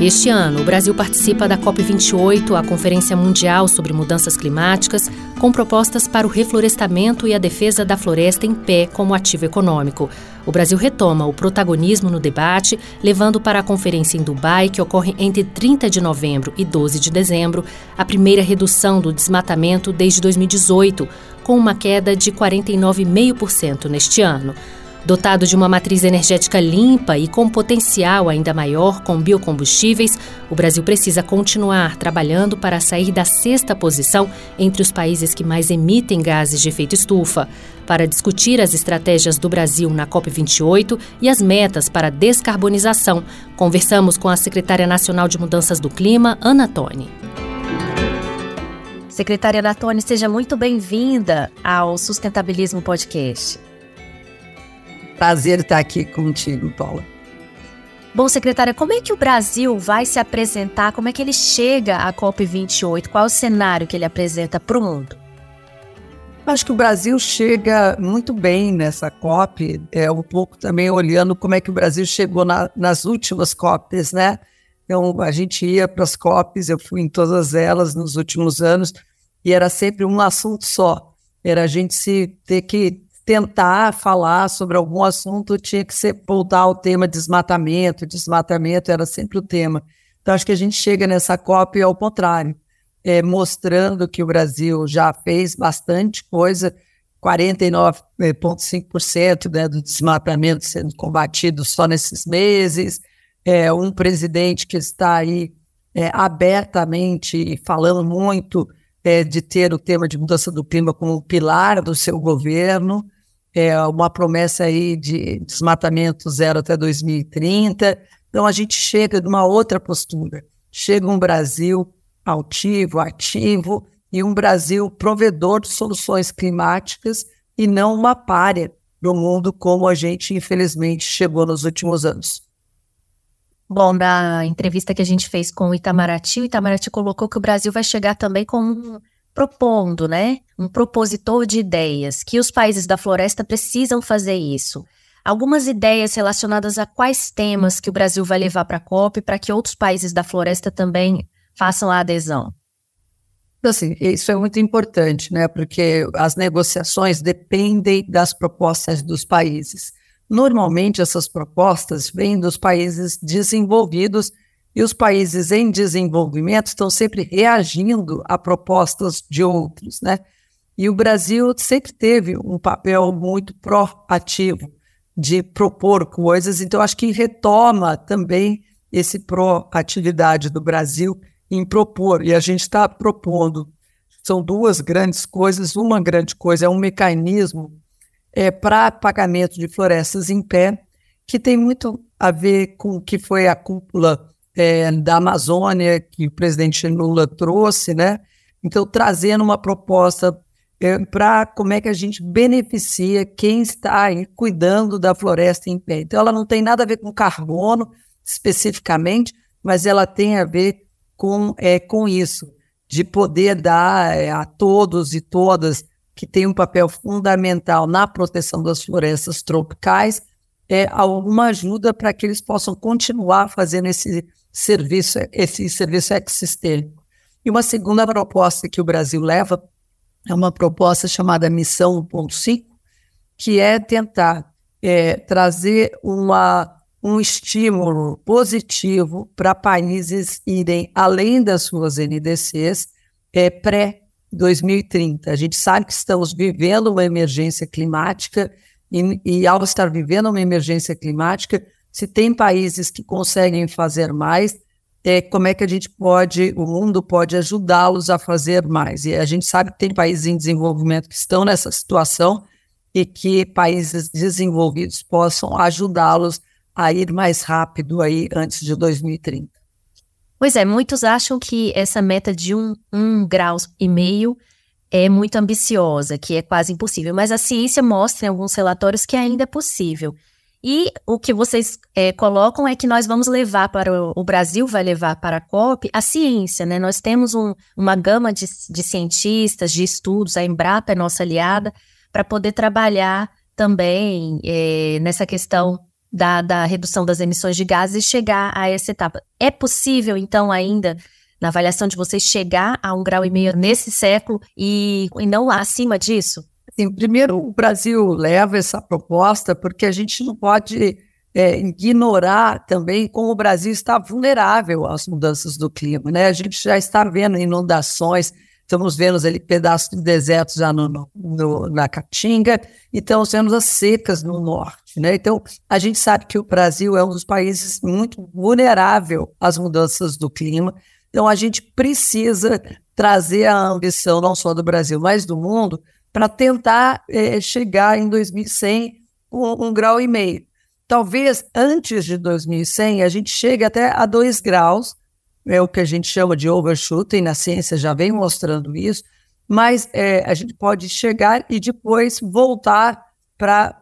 Este ano, o Brasil participa da COP28, a Conferência Mundial sobre Mudanças Climáticas, com propostas para o reflorestamento e a defesa da floresta em pé como ativo econômico. O Brasil retoma o protagonismo no debate, levando para a conferência em Dubai, que ocorre entre 30 de novembro e 12 de dezembro, a primeira redução do desmatamento desde 2018, com uma queda de 49,5% neste ano. Dotado de uma matriz energética limpa e com potencial ainda maior com biocombustíveis, o Brasil precisa continuar trabalhando para sair da sexta posição entre os países que mais emitem gases de efeito estufa. Para discutir as estratégias do Brasil na COP28 e as metas para descarbonização, conversamos com a secretária nacional de Mudanças do Clima, Ana Toni. Secretária Natone, seja muito bem-vinda ao Sustentabilismo Podcast. Prazer estar aqui contigo, Paula. Bom, secretária, como é que o Brasil vai se apresentar? Como é que ele chega à COP28? Qual é o cenário que ele apresenta para o mundo? Acho que o Brasil chega muito bem nessa COP, é um pouco também olhando como é que o Brasil chegou na, nas últimas COPs, né? Então, a gente ia para as COPs, eu fui em todas elas nos últimos anos, e era sempre um assunto só. Era a gente se ter que tentar falar sobre algum assunto, tinha que ser voltar ao tema desmatamento, desmatamento era sempre o tema. Então, acho que a gente chega nessa COP ao contrário, é, mostrando que o Brasil já fez bastante coisa, 49,5% né, do desmatamento sendo combatido só nesses meses, é, um presidente que está aí é, abertamente falando muito é, de ter o tema de mudança do clima como pilar do seu governo, é, uma promessa aí de desmatamento zero até 2030. Então a gente chega de uma outra postura. Chega um Brasil altivo, ativo e um Brasil provedor de soluções climáticas e não uma párea do mundo como a gente infelizmente chegou nos últimos anos. Bom, na entrevista que a gente fez com o Itamaraty, o Itamaraty colocou que o Brasil vai chegar também com propondo, né, um propositor de ideias, que os países da floresta precisam fazer isso. Algumas ideias relacionadas a quais temas que o Brasil vai levar para a COP para que outros países da floresta também façam a adesão. Assim, isso é muito importante, né? Porque as negociações dependem das propostas dos países. Normalmente, essas propostas vêm dos países desenvolvidos e os países em desenvolvimento estão sempre reagindo a propostas de outros, né? E o Brasil sempre teve um papel muito proativo de propor coisas, então acho que retoma também esse proatividade do Brasil em propor, e a gente está propondo. São duas grandes coisas. Uma grande coisa é um mecanismo é, para pagamento de florestas em pé, que tem muito a ver com o que foi a cúpula é, da Amazônia que o presidente Lula trouxe, né? Então, trazendo uma proposta é, para como é que a gente beneficia quem está aí cuidando da floresta em pé. Então, ela não tem nada a ver com carbono especificamente, mas ela tem a ver com, é, com isso, de poder dar é, a todos e todas que têm um papel fundamental na proteção das florestas tropicais é, alguma ajuda para que eles possam continuar fazendo esse serviço, esse serviço ecossistêmico. E uma segunda proposta que o Brasil leva é uma proposta chamada Missão 1.5, que é tentar é, trazer uma, um estímulo positivo para países irem além das suas NDCs é, pré-2030. A gente sabe que estamos vivendo uma emergência climática e, e, ao estar vivendo uma emergência climática, se tem países que conseguem fazer mais, é, como é que a gente pode, o mundo pode ajudá-los a fazer mais. E a gente sabe que tem países em desenvolvimento que estão nessa situação e que países desenvolvidos possam ajudá-los a ir mais rápido aí antes de 2030. Pois é, muitos acham que essa meta de um, um grau e meio é muito ambiciosa, que é quase impossível, mas a ciência mostra em alguns relatórios que ainda é possível. E o que vocês é, colocam é que nós vamos levar para o, o, Brasil, vai levar para a COP a ciência, né? Nós temos um, uma gama de, de cientistas, de estudos, a Embrapa é nossa aliada, para poder trabalhar também é, nessa questão da, da redução das emissões de gases e chegar a essa etapa. É possível, então, ainda, na avaliação de vocês, chegar a um grau e meio nesse século e, e não acima disso? Sim, primeiro, o Brasil leva essa proposta porque a gente não pode é, ignorar também como o Brasil está vulnerável às mudanças do clima. Né? A gente já está vendo inundações, estamos vendo ali pedaços de deserto já no, no, na Caatinga e estamos vendo as secas no norte. Né? Então, a gente sabe que o Brasil é um dos países muito vulnerável às mudanças do clima. Então, a gente precisa trazer a ambição, não só do Brasil, mas do mundo, para tentar é, chegar em 2100 com um grau e meio. Talvez antes de 2100 a gente chegue até a 2 graus, é o que a gente chama de overshooting, na ciência já vem mostrando isso, mas é, a gente pode chegar e depois voltar para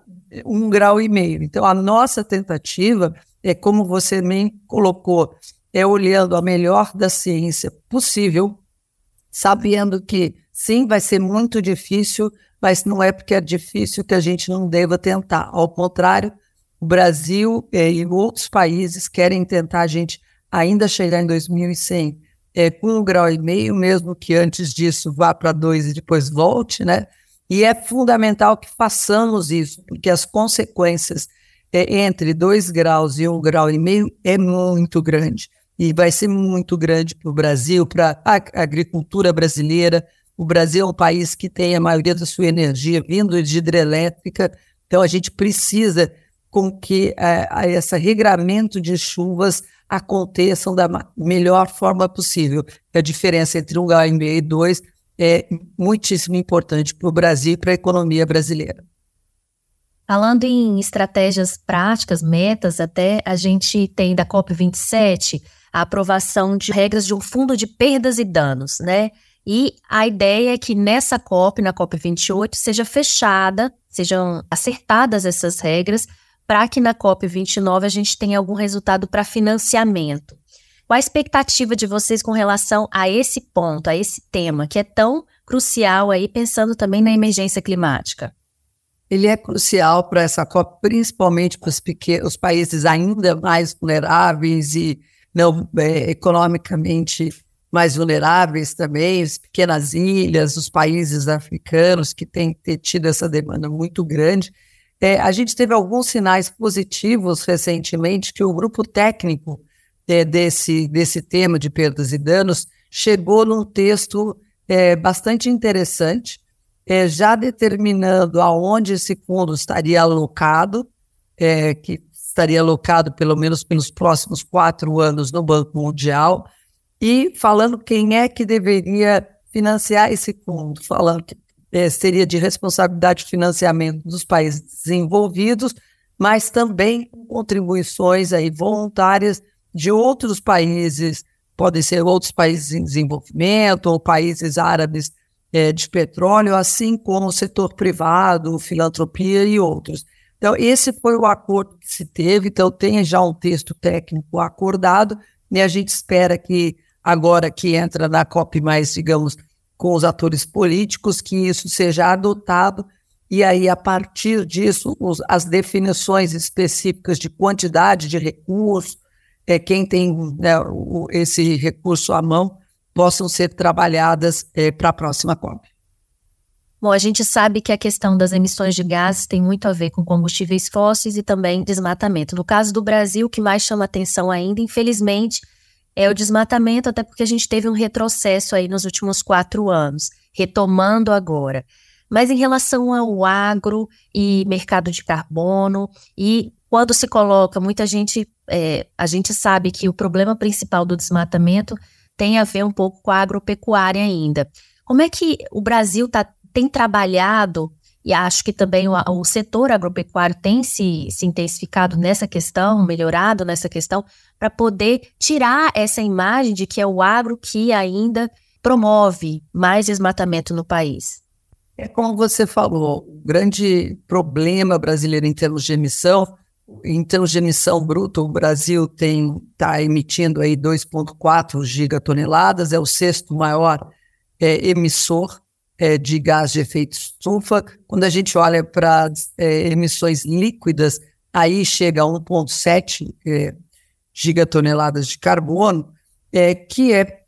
um grau e meio. Então, a nossa tentativa é, como você me colocou, é olhando a melhor da ciência possível, sabendo que sim, vai ser muito difícil, mas não é porque é difícil que a gente não deva tentar. Ao contrário, o Brasil é, e outros países querem tentar a gente ainda chegar em 2100 é, com um grau e meio, mesmo que antes disso vá para dois e depois volte, né? E é fundamental que façamos isso, porque as consequências é, entre dois graus e um grau e meio é muito grande. E vai ser muito grande para o Brasil, para a agricultura brasileira. O Brasil é um país que tem a maioria da sua energia vindo de hidrelétrica, então a gente precisa com que é, esse regramento de chuvas aconteçam da melhor forma possível. A diferença entre um grau e meio e dois é muitíssimo importante para o Brasil e para a economia brasileira. Falando em estratégias práticas, metas, até a gente tem da COP27 a aprovação de regras de um fundo de perdas e danos, né? E a ideia é que nessa COP, na COP28, seja fechada, sejam acertadas essas regras para que na COP29 a gente tenha algum resultado para financiamento. Qual a expectativa de vocês com relação a esse ponto, a esse tema, que é tão crucial aí, pensando também na emergência climática? Ele é crucial para essa COP, principalmente para os, pequenos, os países ainda mais vulneráveis e não é, economicamente mais vulneráveis também, as pequenas ilhas, os países africanos que têm tido essa demanda muito grande. É, a gente teve alguns sinais positivos recentemente que o grupo técnico é, desse, desse tema de perdas e danos chegou num texto é, bastante interessante, é, já determinando aonde esse fundo estaria alocado, é, que estaria alocado pelo menos pelos próximos quatro anos no Banco Mundial, e falando quem é que deveria financiar esse fundo, falando que é, seria de responsabilidade de financiamento dos países desenvolvidos, mas também contribuições aí voluntárias de outros países, podem ser outros países em desenvolvimento ou países árabes é, de petróleo, assim como o setor privado, filantropia e outros. Então, esse foi o acordo que se teve, então tem já um texto técnico acordado, e a gente espera que agora que entra na COP mais, digamos, com os atores políticos, que isso seja adotado, e aí, a partir disso, os, as definições específicas de quantidade de recurso, é, quem tem né, o, esse recurso à mão, possam ser trabalhadas é, para a próxima COP. Bom, a gente sabe que a questão das emissões de gases tem muito a ver com combustíveis fósseis e também desmatamento. No caso do Brasil, o que mais chama atenção ainda, infelizmente, é o desmatamento, até porque a gente teve um retrocesso aí nos últimos quatro anos, retomando agora. Mas em relação ao agro e mercado de carbono, e quando se coloca, muita gente, é, a gente sabe que o problema principal do desmatamento tem a ver um pouco com a agropecuária ainda. Como é que o Brasil tá, tem trabalhado e acho que também o, o setor agropecuário tem se, se intensificado nessa questão, melhorado nessa questão, para poder tirar essa imagem de que é o agro que ainda promove mais desmatamento no país. É como você falou, o grande problema brasileiro em termos de emissão, em termos de emissão bruta, o Brasil está emitindo aí 2,4 gigatoneladas, é o sexto maior é, emissor é, de gás de efeito estufa. Quando a gente olha para é, emissões líquidas, aí chega a 1,7 é, gigatoneladas de carbono, é, que é,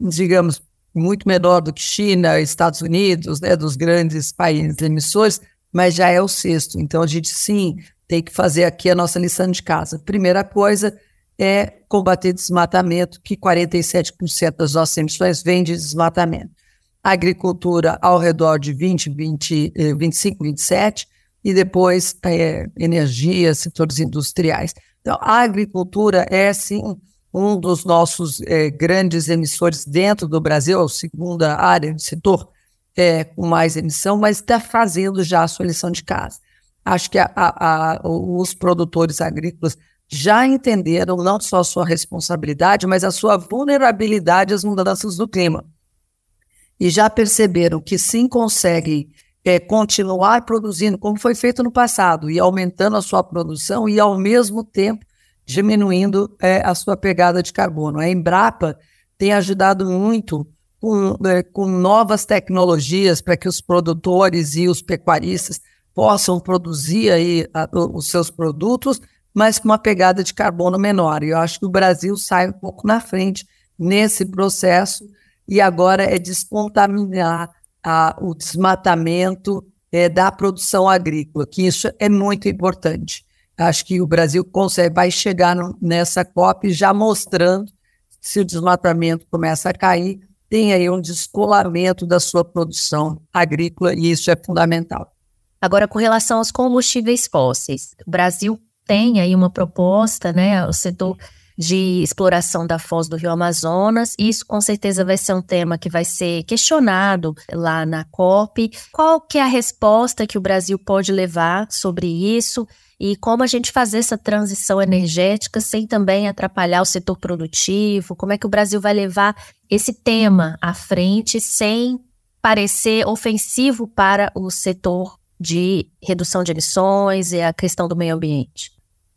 digamos, muito menor do que China, Estados Unidos, né, dos grandes países emissores, mas já é o sexto. Então, a gente sim tem que fazer aqui a nossa lição de casa. Primeira coisa é combater desmatamento, que 47% das nossas emissões vem de desmatamento. Agricultura ao redor de 20, 20 25, 27, e depois é, energia, setores industriais. Então, a agricultura é, sim, um dos nossos é, grandes emissores dentro do Brasil, a segunda área do setor é, com mais emissão, mas está fazendo já a sua lição de casa. Acho que a, a, a, os produtores agrícolas já entenderam não só a sua responsabilidade, mas a sua vulnerabilidade às mudanças do clima. E já perceberam que sim conseguem é, continuar produzindo, como foi feito no passado, e aumentando a sua produção e, ao mesmo tempo, diminuindo é, a sua pegada de carbono. A Embrapa tem ajudado muito com, é, com novas tecnologias para que os produtores e os pecuaristas possam produzir aí a, os seus produtos, mas com uma pegada de carbono menor. E eu acho que o Brasil sai um pouco na frente nesse processo e agora é descontaminar a, o desmatamento é, da produção agrícola, que isso é muito importante. Acho que o Brasil consegue, vai chegar no, nessa COP já mostrando se o desmatamento começa a cair, tem aí um descolamento da sua produção agrícola e isso é fundamental. Agora, com relação aos combustíveis fósseis, o Brasil tem aí uma proposta, né? O setor de exploração da foz do Rio Amazonas. Isso com certeza vai ser um tema que vai ser questionado lá na COP. Qual que é a resposta que o Brasil pode levar sobre isso? E como a gente fazer essa transição energética sem também atrapalhar o setor produtivo? Como é que o Brasil vai levar esse tema à frente sem parecer ofensivo para o setor de redução de emissões e a questão do meio ambiente?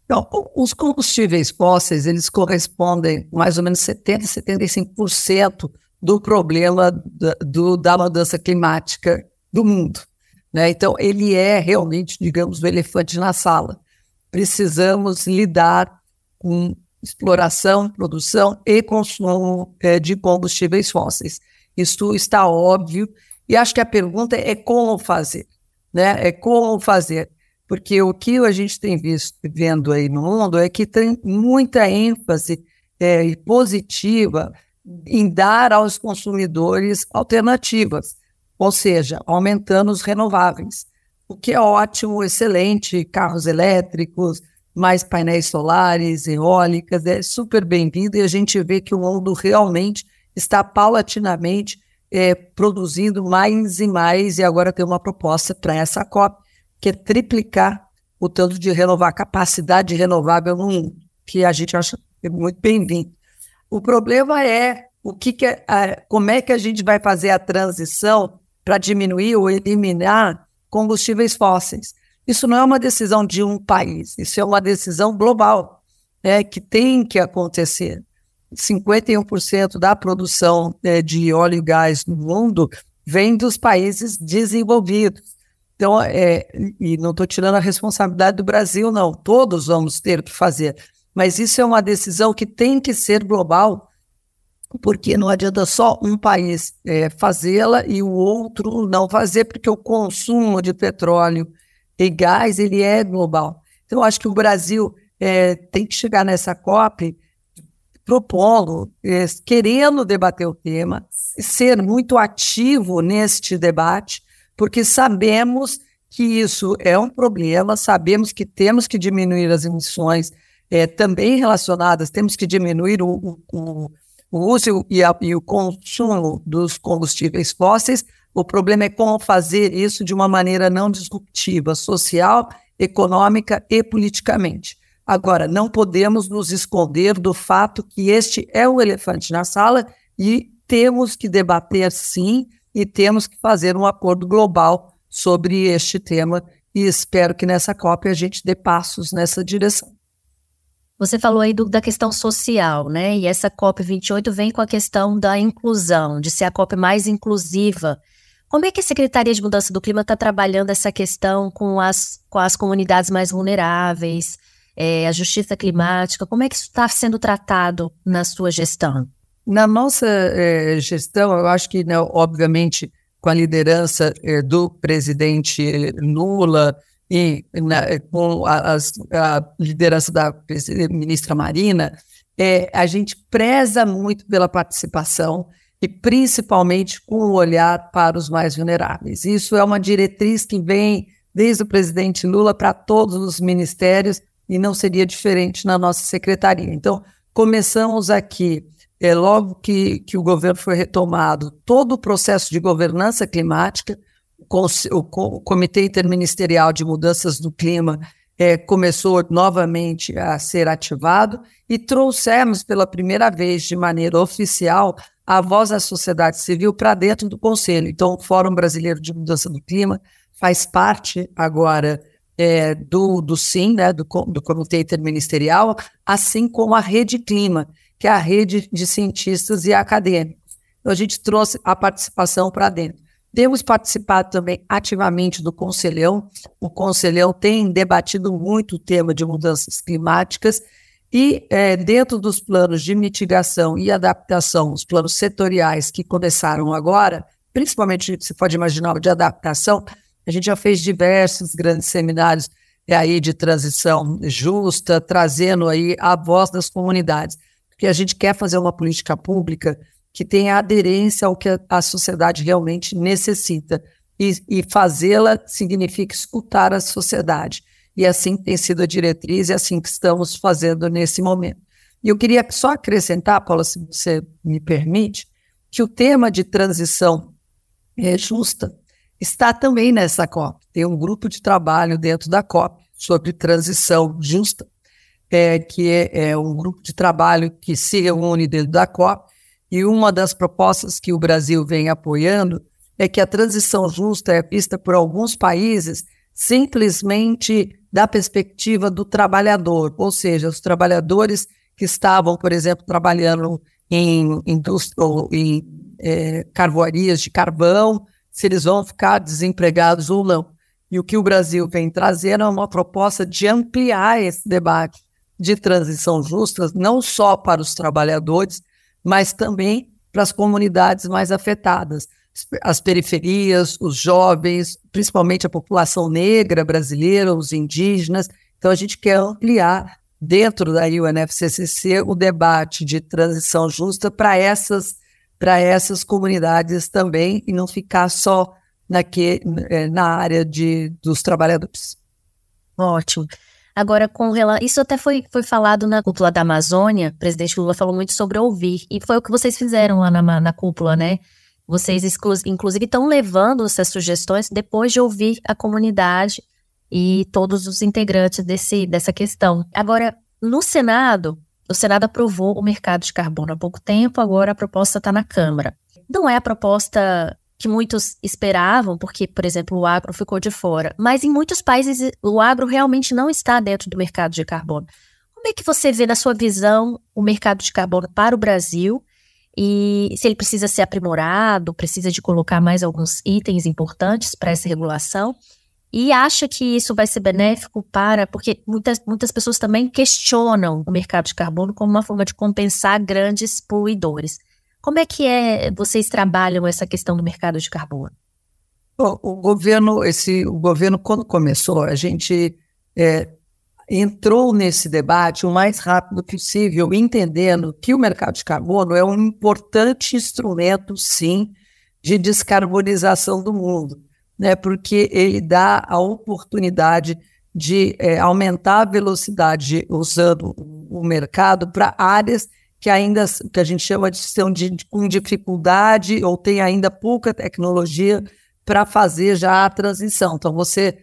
Então, os combustíveis fósseis, eles correspondem mais ou menos 70%, 75% do problema da, do, da mudança climática do mundo. Né? Então, ele é realmente, digamos, o elefante na sala. Precisamos lidar com exploração, produção e consumo é, de combustíveis fósseis. Isso está óbvio, e acho que a pergunta é como fazer. Né? É como fazer porque o que a gente tem visto vendo aí no mundo é que tem muita ênfase é, positiva em dar aos consumidores alternativas, ou seja, aumentando os renováveis, o que é ótimo, excelente, carros elétricos, mais painéis solares, eólicas, é super bem-vindo e a gente vê que o mundo realmente está paulatinamente é, produzindo mais e mais e agora tem uma proposta para essa COP que é triplicar o tanto de renovar, capacidade renovável no mundo, que a gente acha muito bem-vindo. O problema é o que, que é, como é que a gente vai fazer a transição para diminuir ou eliminar combustíveis fósseis. Isso não é uma decisão de um país, isso é uma decisão global, né, que tem que acontecer. 51% da produção né, de óleo e gás no mundo vem dos países desenvolvidos. Então, é, e não estou tirando a responsabilidade do Brasil, não. Todos vamos ter que fazer. Mas isso é uma decisão que tem que ser global, porque não adianta só um país é, fazê-la e o outro não fazer, porque o consumo de petróleo e gás ele é global. Então, acho que o Brasil é, tem que chegar nessa COP propondo, é, querendo debater o tema, ser muito ativo neste debate, porque sabemos que isso é um problema, sabemos que temos que diminuir as emissões é, também relacionadas, temos que diminuir o, o, o uso e, a, e o consumo dos combustíveis fósseis. O problema é como fazer isso de uma maneira não disruptiva, social, econômica e politicamente. Agora, não podemos nos esconder do fato que este é o elefante na sala e temos que debater, sim, e temos que fazer um acordo global sobre este tema e espero que nessa COP a gente dê passos nessa direção. Você falou aí do, da questão social, né? E essa COP28 vem com a questão da inclusão, de ser a COP mais inclusiva Como é que a Secretaria de Mudança do Clima está trabalhando essa questão com as, com as comunidades mais vulneráveis, é, a justiça climática? Como é que isso está sendo tratado na sua gestão? Na nossa é, gestão, eu acho que, né, obviamente, com a liderança é, do presidente Lula e né, com a, a, liderança da ministra Marina, a gente preza muito pela participação e principalmente com o olhar para os mais vulneráveis. Isso é uma diretriz que vem desde o presidente Lula para todos os ministérios e não seria diferente na nossa secretaria. Então, começamos aqui é, logo que, que o governo foi retomado, todo o processo de governança climática, o, Comitê Interministerial de Mudanças do Clima é, começou novamente a ser ativado e trouxemos pela primeira vez, de maneira oficial, a voz da sociedade civil para dentro do Conselho. Então, o Fórum Brasileiro de Mudança do Clima faz parte agora é, do, do SIM, né, do, do Comitê Interministerial, assim como a Rede Clima, que é a rede de cientistas e acadêmicos. Então, a gente trouxe a participação para dentro. Temos participado também ativamente do Conselhão. O Conselhão tem debatido muito o tema de mudanças climáticas e, é, dentro dos planos de mitigação e adaptação, os planos setoriais que começaram agora, principalmente, se pode imaginar, de adaptação, a gente já fez diversos grandes seminários é, aí de transição justa, trazendo aí a voz das comunidades porque a gente quer fazer uma política pública que tenha aderência ao que a sociedade realmente necessita. E, e fazê-la significa escutar a sociedade. E assim tem sido a diretriz e assim que estamos fazendo nesse momento. E eu queria só acrescentar, Paula, se você me permite, que o tema de transição é, justa está também nessa COP. Tem um grupo de trabalho dentro da COP sobre transição justa é, que é, é um grupo de trabalho que se reúne dentro da COP, e uma das propostas que o Brasil vem apoiando é que a transição justa é vista por alguns países simplesmente da perspectiva do trabalhador, ou seja, os trabalhadores que estavam, por exemplo, trabalhando em indústria em é, carvoarias de carvão, se eles vão ficar desempregados ou não. E o que o Brasil vem trazendo é uma proposta de ampliar esse debate de transição justa, não só para os trabalhadores, mas também para as comunidades mais afetadas, as periferias, os jovens, principalmente a população negra brasileira, os indígenas. Então, a gente quer ampliar dentro da UNFCCC o debate de transição justa para essas, para essas comunidades também e não ficar só naque, eh, na área de, dos trabalhadores. Ótimo. Agora, com relação. Isso até foi, foi falado na cúpula da Amazônia. O presidente Lula falou muito sobre ouvir. E foi o que vocês fizeram lá na, na cúpula, né? Vocês, inclusive, estão levando essas sugestões depois de ouvir a comunidade e todos os integrantes desse, dessa questão. Agora, no Senado, o Senado aprovou o mercado de carbono há pouco tempo, agora a proposta está na Câmara. Não é a proposta que muitos esperavam, porque, por exemplo, o agro ficou de fora. Mas em muitos países o agro realmente não está dentro do mercado de carbono. Como é que você vê, na sua visão, o mercado de carbono para o Brasil? E se ele precisa ser aprimorado, precisa de colocar mais alguns itens importantes para essa regulação? E acha que isso vai ser benéfico para. Porque muitas, muitas pessoas também questionam o mercado de carbono como uma forma de compensar grandes poluidores. Como é que é vocês trabalham essa questão do mercado de carbono? Bom, o governo, esse, o governo quando começou, a gente é, entrou nesse debate o mais rápido possível, entendendo que o mercado de carbono é um importante instrumento, sim, de descarbonização do mundo, né? Porque ele dá a oportunidade de é, aumentar a velocidade usando o mercado para áreas que ainda que a gente chama de estão de, com dificuldade ou tem ainda pouca tecnologia para fazer já a transição. Então, você,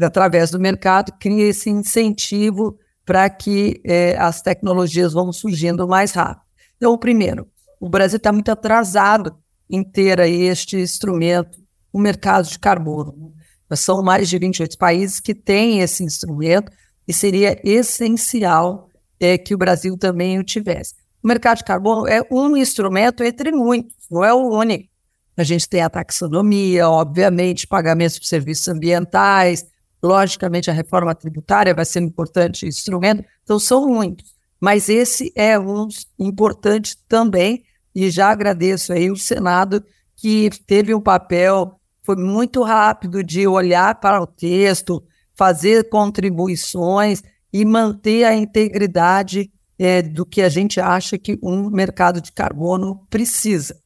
através do mercado, cria esse incentivo para que é, as tecnologias vão surgindo mais rápido. Então, primeiro, o Brasil está muito atrasado em ter aí este instrumento, o mercado de carbono. São mais de 28 países que têm esse instrumento e seria essencial é, que o Brasil também o tivesse. O mercado de carbono é um instrumento entre muitos, não é o único. A gente tem a taxonomia, obviamente, pagamentos por serviços ambientais, logicamente a reforma tributária vai ser um importante instrumento. Então, são muitos. Mas esse é um importante também, e já agradeço aí o Senado, que teve um papel, foi muito rápido de olhar para o texto, fazer contribuições e manter a integridade é, do que a gente acha que um mercado de carbono precisa.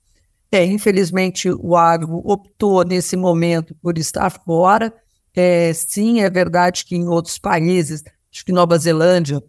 É, infelizmente, o agro optou nesse momento por estar fora. É, sim, é verdade que em outros países, acho que Nova Zelândia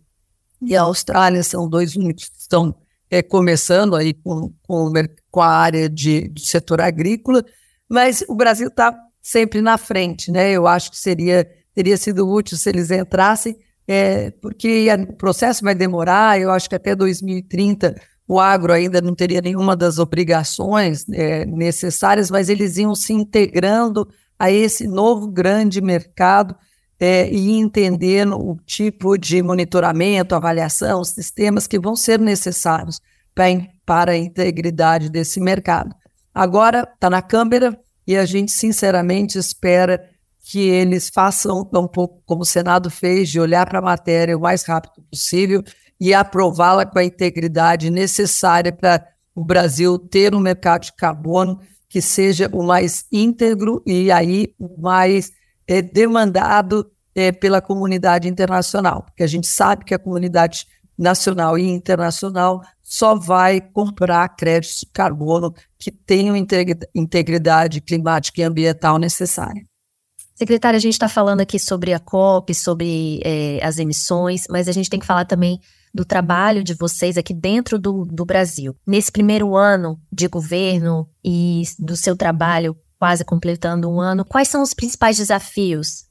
e a Austrália são dois únicos que estão é, começando aí com, com, com a área de, setor agrícola, mas o Brasil está sempre na frente, né? Eu acho que seria teria sido útil se eles entrassem, é, porque o processo vai demorar, eu acho que até 2030 o agro ainda não teria nenhuma das obrigações é, necessárias, mas eles iam se integrando a esse novo grande mercado é, e entendendo o tipo de monitoramento, avaliação, sistemas que vão ser necessários pra, para a integridade desse mercado. Agora está na Câmara e a gente sinceramente espera que eles façam um pouco como o Senado fez, de olhar para a matéria o mais rápido possível e aprová-la com a integridade necessária para o Brasil ter um mercado de carbono que seja o mais íntegro e aí o mais é, demandado é, pela comunidade internacional, porque a gente sabe que a comunidade nacional e internacional só vai comprar créditos de carbono que tenham integridade climática e ambiental necessária. Secretária, a gente está falando aqui sobre a COP, sobre é, as emissões, mas a gente tem que falar também do trabalho de vocês aqui dentro do, do Brasil. Nesse primeiro ano de governo e do seu trabalho, quase completando um ano, quais são os principais desafios?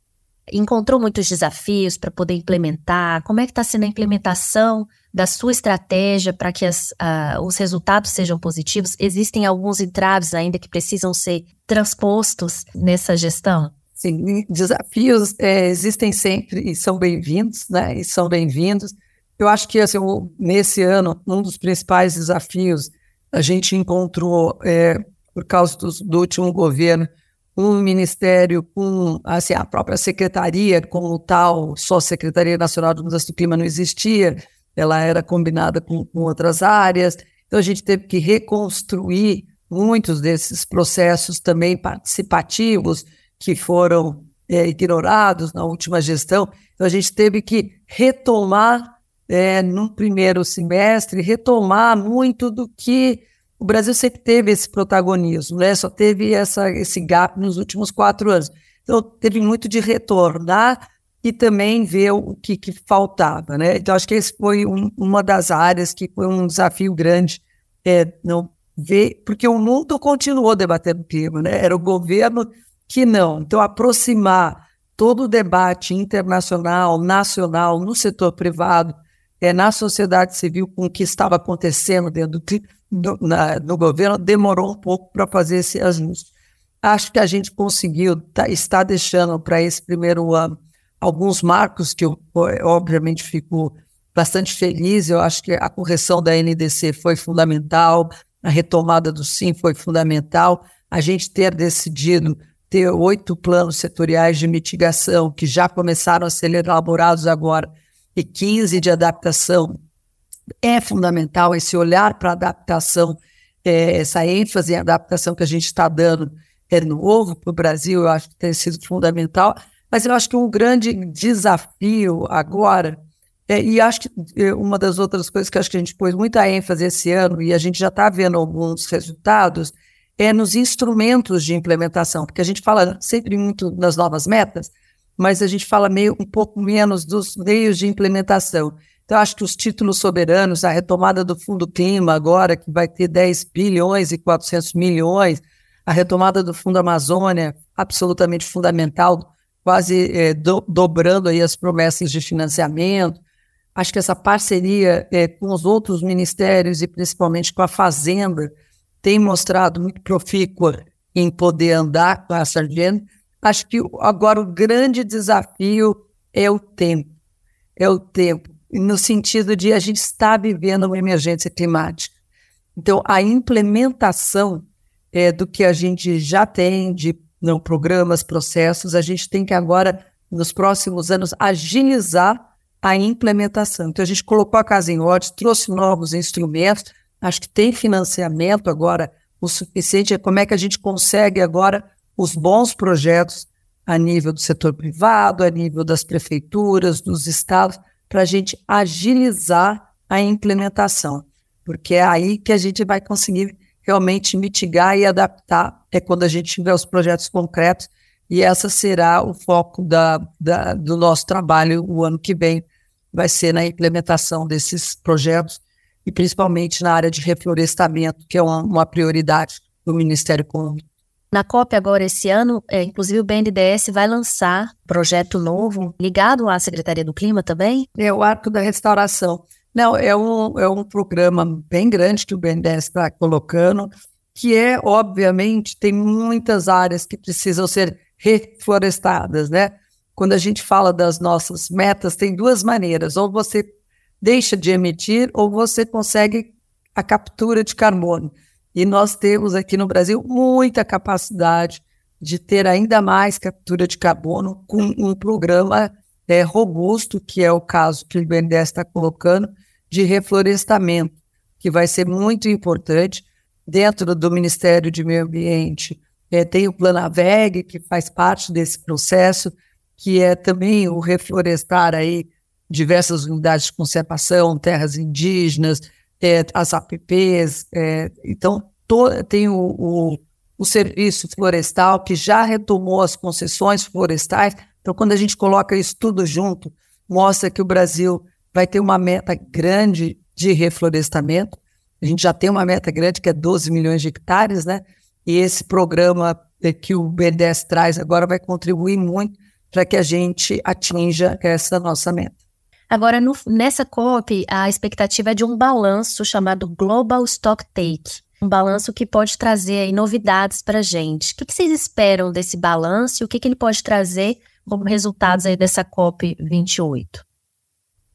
Encontrou muitos desafios para poder implementar? Como é que está sendo a implementação da sua estratégia para que as, uh, os resultados sejam positivos? Existem alguns entraves ainda que precisam ser transpostos nessa gestão? Sim, desafios é, existem sempre e são bem-vindos, né? E são bem-vindos. Eu acho que assim, nesse ano, um dos principais desafios a gente encontrou, é, por causa do, do, último governo, um ministério com assim, a própria secretaria como tal, só Secretaria Nacional de Mudança do Clima não existia, ela era combinada com, com outras áreas. Então a gente teve que reconstruir muitos desses processos também participativos, que foram é, ignorados na última gestão. Então, a gente teve que retomar, é, no primeiro semestre, retomar muito do que o Brasil sempre teve esse protagonismo, né? só teve essa, esse gap nos últimos quatro anos. Então, teve muito de retornar e também ver o que, que faltava. Né? Então, acho que esse foi um, uma das áreas que foi um desafio grande, é, não ver, porque o mundo continuou debatendo clima, né? era o governo que não. Então, aproximar todo o debate internacional, nacional, no setor privado, é, na sociedade civil, com o que estava acontecendo dentro do, na, no governo, demorou um pouco para fazer esse ajuste. Acho que a gente conseguiu, tá, está deixando para esse primeiro ano alguns marcos que eu, obviamente, fico bastante feliz. Eu acho que a correção da NDC foi fundamental, a retomada do SIM foi fundamental, a gente ter decidido ter oito planos setoriais de mitigação que já começaram a ser elaborados agora e 15 de adaptação. É fundamental esse olhar para adaptação, é, essa ênfase em adaptação que a gente está dando é novo para o Brasil, eu acho que tem sido fundamental, mas eu acho que um grande desafio agora, é, e acho que é, uma das outras coisas que acho que a gente pôs muita ênfase esse ano, e a gente já está vendo alguns resultados, é nos instrumentos de implementação, porque a gente fala sempre muito das novas metas, mas a gente fala meio um pouco menos dos meios de implementação. Então, acho que os títulos soberanos, a retomada do Fundo Clima agora, que vai ter 10 bilhões e 400 milhões, a retomada do Fundo Amazônia, absolutamente fundamental, quase é, do, dobrando aí as promessas de financiamento. Acho que essa parceria é, com os outros ministérios e principalmente com a Fazenda, tem mostrado muito profícua em poder andar com a sargento. Acho que agora o grande desafio é o tempo. É o tempo, no sentido de a gente está vivendo uma emergência climática. Então, a implementação é, do que a gente já tem de não, programas, processos. A gente tem que agora, nos próximos anos, agilizar a implementação. Então, a gente colocou a casa em ordem, trouxe novos instrumentos, acho que tem financiamento agora o suficiente. É como é que a gente consegue agora os bons projetos a nível do setor privado, a nível das prefeituras, dos estados, para a gente agilizar a implementação, porque é aí que a gente vai conseguir realmente mitigar e adaptar, é quando a gente tiver os projetos concretos, e essa será o foco da, da, do nosso trabalho o ano que vem, vai ser na implementação desses projetos, e principalmente na área de reflorestamento, que é uma, uma prioridade do Ministério Econômico. Na COP agora esse ano, é, inclusive o BNDES vai lançar projeto novo ligado à Secretaria do Clima também? É o Arco da Restauração. Não, é um, é um programa bem grande que o BNDES está colocando, que é, obviamente, tem muitas áreas que precisam ser reflorestadas, né? Quando a gente fala das nossas metas, tem duas maneiras, ou você deixa de emitir, ou você consegue a captura de carbono. E nós temos aqui no Brasil muita capacidade de ter ainda mais captura de carbono com um programa é, robusto, que é o caso que o BNDES está colocando, de reflorestamento, que vai ser muito importante. Dentro do Ministério de Meio Ambiente, é, tem o Planaveg, que faz parte desse processo, que é também o reflorestar aí diversas unidades de conservação, terras indígenas, é, as APPs. É, então, to, tem o, o, o serviço florestal que já retomou as concessões florestais. Então, quando a gente coloca isso tudo junto, mostra que o Brasil vai ter uma meta grande de reflorestamento. A gente já tem uma meta grande, que é 12 milhões de hectares, né? E esse programa que o BNDES traz agora vai contribuir muito para que a gente atinja essa nossa meta. Agora, no, nessa COP, a expectativa é de um balanço chamado Global Stock Take, um balanço que pode trazer aí novidades para a gente. O que, que, vocês esperam desse balanço e o que, que ele pode trazer como resultados aí dessa COP 28?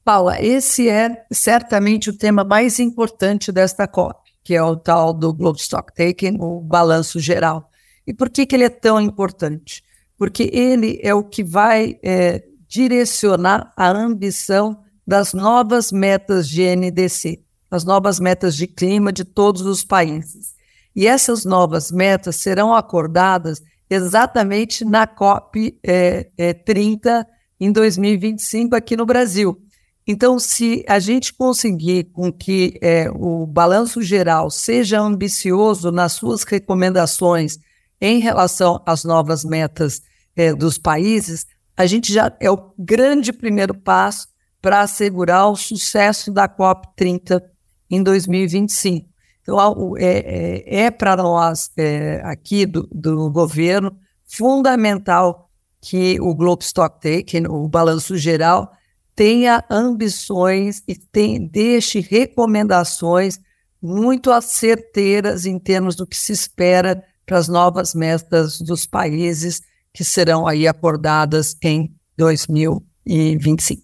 Paula, esse é certamente o tema mais importante desta COP, que é o tal do Global Stock Taking, o balanço geral. E por que, que ele é tão importante? Porque ele é o que vai é, direcionar a ambição das novas metas de NDC, as novas metas de clima de todos os países. E essas novas metas serão acordadas exatamente na COP é, é, 30 em 2025 aqui no Brasil. Então, se a gente conseguir com que é, o balanço geral seja ambicioso nas suas recomendações em relação às novas metas é, dos países, a gente já é o grande primeiro passo para assegurar o sucesso da COP30 em 2025. Então, é, é, é para nós é, aqui do, do, governo fundamental que o Globe Stock Take, o balanço geral, tenha ambições e tem, deixe recomendações muito certeiras em termos do que se espera para as novas metas dos países que serão aí acordadas em 2025.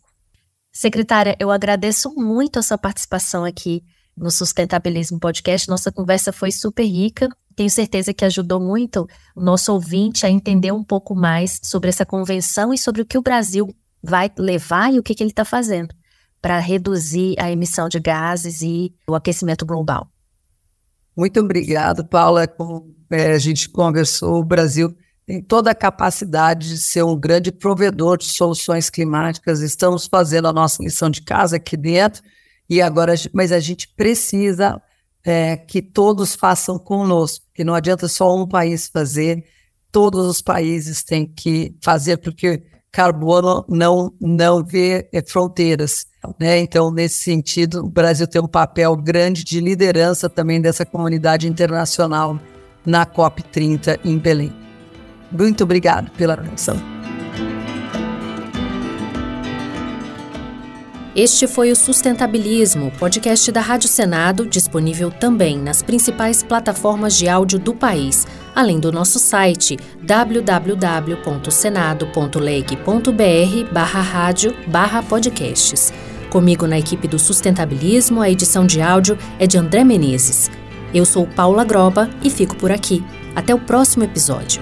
Secretária, eu agradeço muito a sua participação aqui no Sustentabilismo Podcast. Nossa conversa foi super rica. Tenho certeza que ajudou muito o nosso ouvinte a entender um pouco mais sobre essa convenção e sobre o que o Brasil vai levar e o que, que ele está fazendo para reduzir a emissão de gases e o aquecimento global. Muito obrigado, Paula. Como é, a gente conversou, o Brasil tem toda a capacidade de ser um grande provedor de soluções climáticas. Estamos fazendo a nossa lição de casa aqui dentro e agora, mas a gente precisa é, que todos façam conosco, que não adianta só um país fazer, todos os países têm que fazer, porque carbono não, não vê é, fronteiras. Né? Então, nesse sentido, o Brasil tem um papel grande de liderança também dessa comunidade internacional na COP30 em Belém. Muito obrigado pela atenção. Este foi o Sustentabilismo, podcast da Rádio Senado, disponível também nas principais plataformas de áudio do país, além do nosso site www.senado.leg.br barra rádio barra podcasts. Comigo na equipe do Sustentabilismo, a edição de áudio é de André Menezes. Eu sou Paula Groba e fico por aqui. Até o próximo episódio.